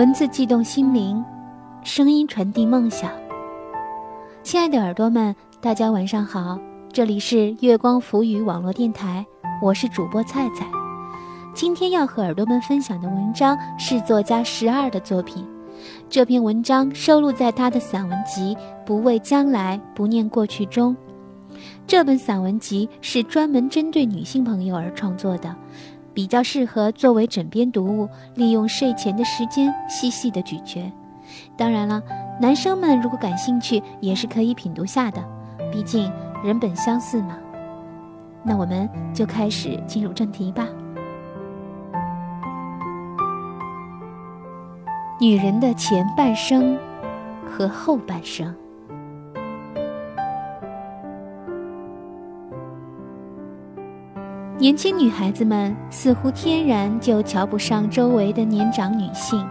文字悸动心灵，声音传递梦想。亲爱的耳朵们，大家晚上好，这里是月光浮语网络电台，我是主播菜菜。今天要和耳朵们分享的文章是作家十二的作品。这篇文章收录在他的散文集《不畏将来，不念过去》中。这本散文集是专门针对女性朋友而创作的。比较适合作为枕边读物，利用睡前的时间细细的咀嚼。当然了，男生们如果感兴趣，也是可以品读下的，毕竟人本相似嘛。那我们就开始进入正题吧。女人的前半生和后半生。年轻女孩子们似乎天然就瞧不上周围的年长女性，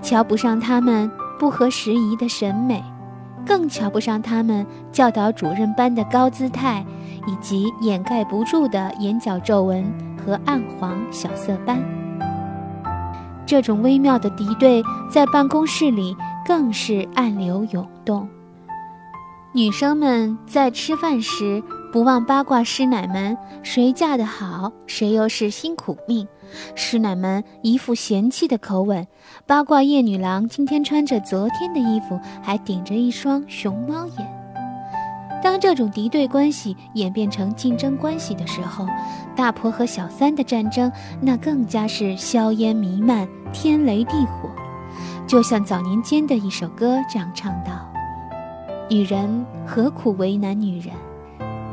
瞧不上她们不合时宜的审美，更瞧不上她们教导主任般的高姿态，以及掩盖不住的眼角皱纹和暗黄小色斑。这种微妙的敌对在办公室里更是暗流涌动。女生们在吃饭时。不忘八卦师奶们，谁嫁得好，谁又是辛苦命。师奶们一副嫌弃的口吻，八卦夜女郎今天穿着昨天的衣服，还顶着一双熊猫眼。当这种敌对关系演变成竞争关系的时候，大婆和小三的战争，那更加是硝烟弥漫，天雷地火。就像早年间的一首歌这样唱道：“女人何苦为难女人？”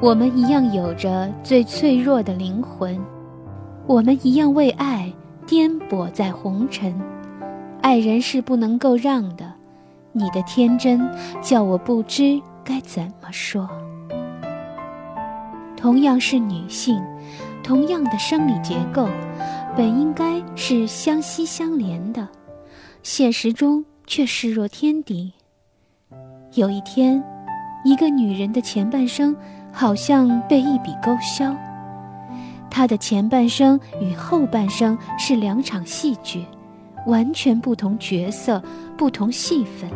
我们一样有着最脆弱的灵魂，我们一样为爱颠簸在红尘。爱人是不能够让的，你的天真叫我不知该怎么说。同样是女性，同样的生理结构，本应该是相吸相连的，现实中却视若天敌。有一天，一个女人的前半生。好像被一笔勾销，他的前半生与后半生是两场戏剧，完全不同角色、不同戏份，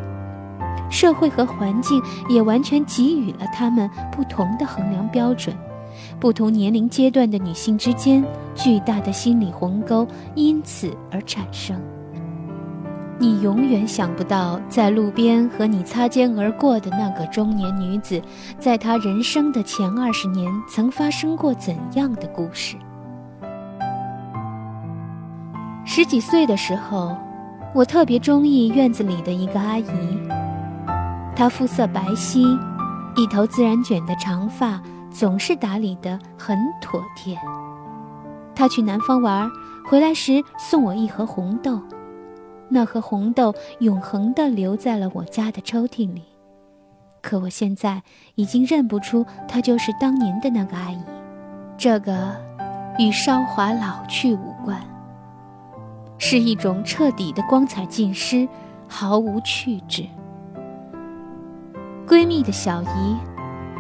社会和环境也完全给予了他们不同的衡量标准，不同年龄阶段的女性之间巨大的心理鸿沟因此而产生。你永远想不到，在路边和你擦肩而过的那个中年女子，在她人生的前二十年曾发生过怎样的故事。十几岁的时候，我特别中意院子里的一个阿姨，她肤色白皙，一头自然卷的长发总是打理得很妥帖。她去南方玩，回来时送我一盒红豆。那盒红豆永恒地留在了我家的抽屉里，可我现在已经认不出她就是当年的那个阿姨。这个与韶华老去无关，是一种彻底的光彩尽失，毫无趣致。闺蜜的小姨，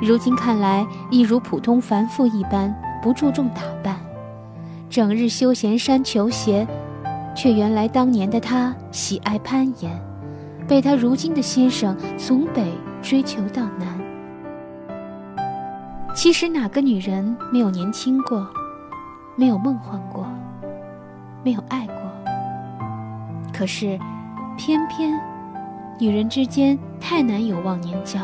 如今看来亦如普通凡妇一般，不注重打扮，整日休闲衫球鞋。却原来当年的他喜爱攀岩，被他如今的先生从北追求到南。其实哪个女人没有年轻过，没有梦幻过，没有爱过？可是，偏偏女人之间太难有忘年交，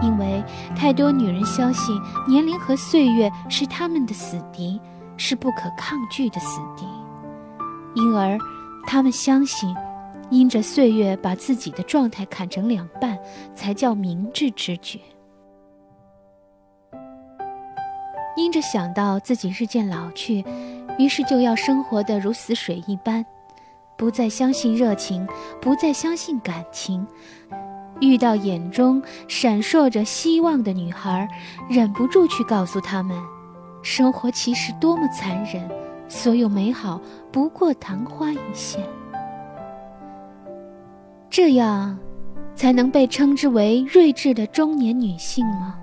因为太多女人相信年龄和岁月是他们的死敌，是不可抗拒的死敌。因而，他们相信，因着岁月把自己的状态砍成两半，才叫明智之举。因着想到自己日渐老去，于是就要生活的如死水一般，不再相信热情，不再相信感情。遇到眼中闪烁着希望的女孩，忍不住去告诉他们，生活其实多么残忍。所有美好不过昙花一现，这样才能被称之为睿智的中年女性吗？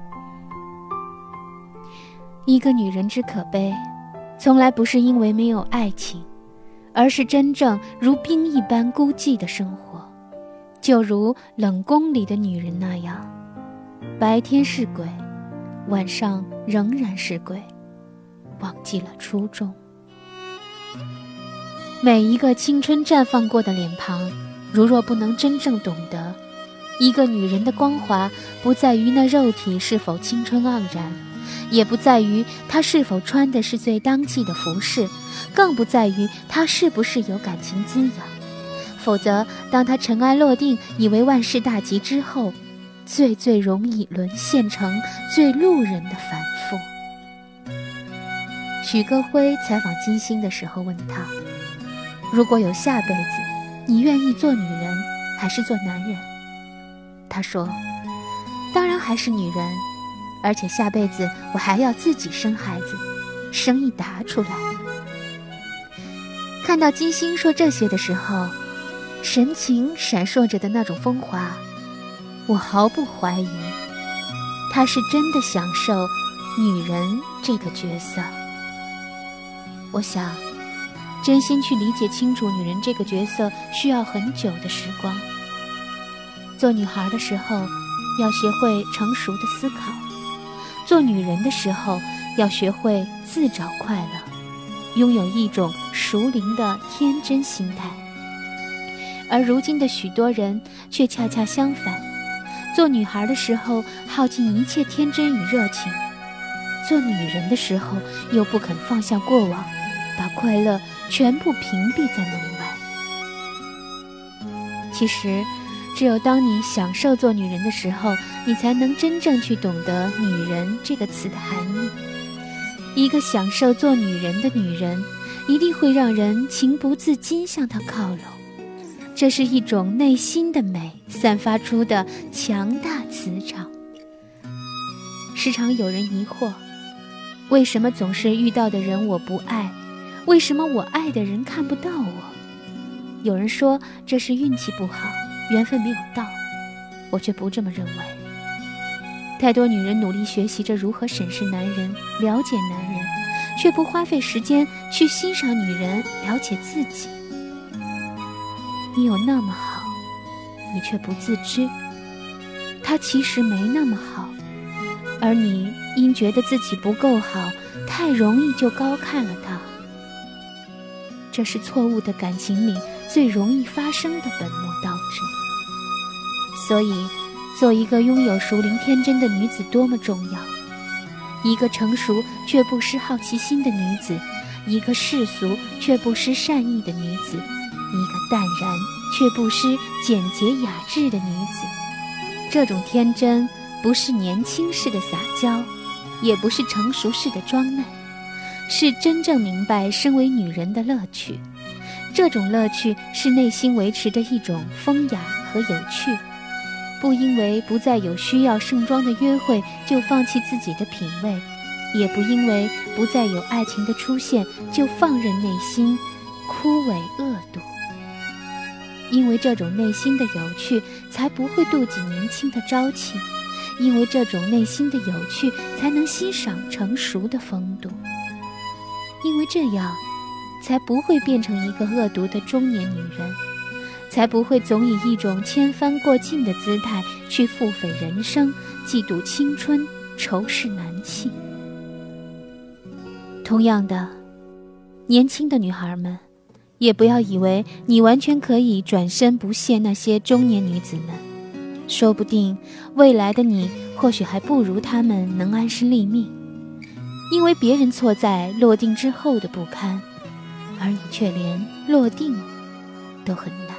一个女人之可悲，从来不是因为没有爱情，而是真正如冰一般孤寂的生活，就如冷宫里的女人那样，白天是鬼，晚上仍然是鬼，忘记了初衷。每一个青春绽放过的脸庞，如若不能真正懂得，一个女人的光华不在于那肉体是否青春盎然，也不在于她是否穿的是最当季的服饰。更不在于她是不是有感情滋养，否则，当她尘埃落定，以为万事大吉之后，最最容易沦陷成最路人的凡夫。许戈辉采访金星的时候问他：“如果有下辈子，你愿意做女人还是做男人？”他说：“当然还是女人，而且下辈子我还要自己生孩子，生一打出来。”看到金星说这些的时候，神情闪烁着的那种风华，我毫不怀疑，他是真的享受女人这个角色。我想，真心去理解清楚女人这个角色，需要很久的时光。做女孩的时候，要学会成熟的思考；做女人的时候，要学会自找快乐。拥有一种熟龄的天真心态，而如今的许多人却恰恰相反：做女孩的时候耗尽一切天真与热情，做女人的时候又不肯放下过往，把快乐全部屏蔽在门外。其实，只有当你享受做女人的时候，你才能真正去懂得“女人”这个词的含义。一个享受做女人的女人，一定会让人情不自禁向她靠拢。这是一种内心的美散发出的强大磁场。时常有人疑惑，为什么总是遇到的人我不爱？为什么我爱的人看不到我？有人说这是运气不好，缘分没有到。我却不这么认为。太多女人努力学习着如何审视男人、了解男人，却不花费时间去欣赏女人、了解自己。你有那么好，你却不自知。他其实没那么好，而你因觉得自己不够好，太容易就高看了他。这是错误的感情里最容易发生的本末倒置。所以。做一个拥有熟龄天真的女子多么重要！一个成熟却不失好奇心的女子，一个世俗却不失善意的女子，一个淡然却不失简洁雅致的女子。这种天真，不是年轻式的撒娇，也不是成熟式的装嫩，是真正明白身为女人的乐趣。这种乐趣是内心维持的一种风雅和有趣。不因为不再有需要盛装的约会就放弃自己的品味，也不因为不再有爱情的出现就放任内心枯萎恶毒。因为这种内心的有趣，才不会妒忌年轻的朝气；因为这种内心的有趣，才能欣赏成熟的风度；因为这样，才不会变成一个恶毒的中年女人。才不会总以一种千帆过尽的姿态去腹诽人生、嫉妒青春、仇视男性。同样的，年轻的女孩们，也不要以为你完全可以转身不屑那些中年女子们。说不定未来的你，或许还不如她们能安身立命，因为别人错在落定之后的不堪，而你却连落定都很难。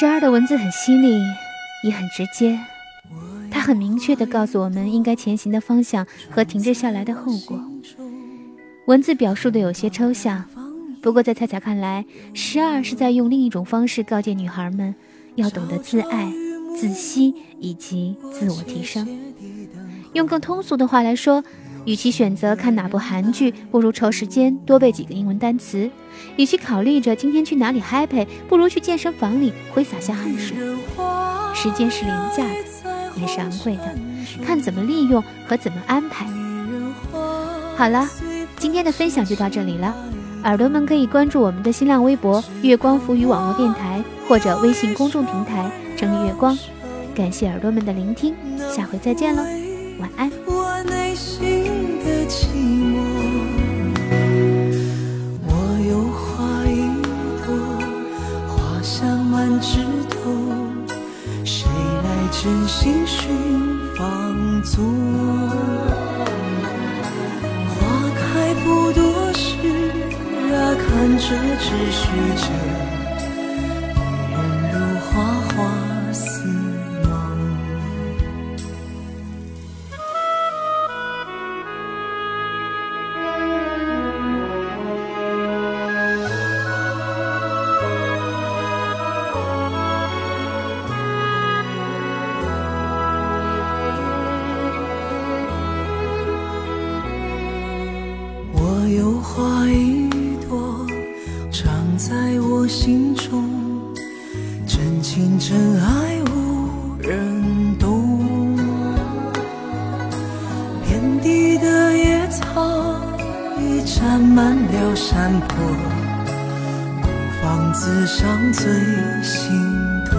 十二的文字很犀利，也很直接，他很明确地告诉我们应该前行的方向和停滞下来的后果。文字表述的有些抽象，不过在恰恰看来，十二是在用另一种方式告诫女孩们，要懂得自爱、自惜以及自我提升。用更通俗的话来说，与其选择看哪部韩剧，不如抽时间多背几个英文单词；与其考虑着今天去哪里 happy，不如去健身房里挥洒下汗水。时间是廉价的，也是昂贵的，看怎么利用和怎么安排。好了。今天的分享就到这里了，耳朵们可以关注我们的新浪微博“月光浮语网络电台”或者微信公众平台“整理月光”。感谢耳朵们的聆听，下回再见喽，晚安。寂寞，我有花一朵，花香满枝头，谁来真心寻芳踪？花开不多时啊，看折只虚惊。花一朵，长在我心中，真情真爱无人懂。遍地的野草已占满了山坡，孤芳自赏最心痛。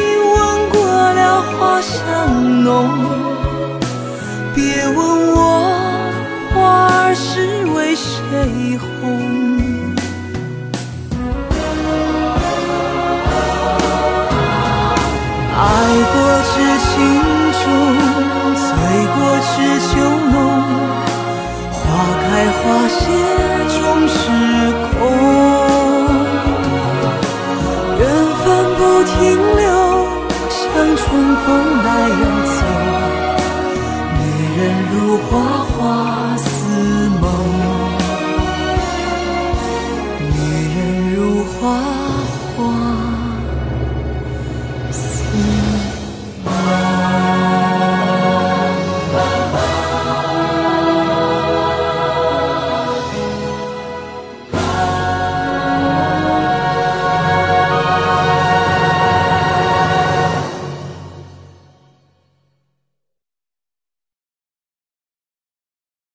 了花香浓，别问我花儿是为谁红。爱过知情重，醉过知酒浓。花开花谢终是空风来又走女人如花花似梦。女人如花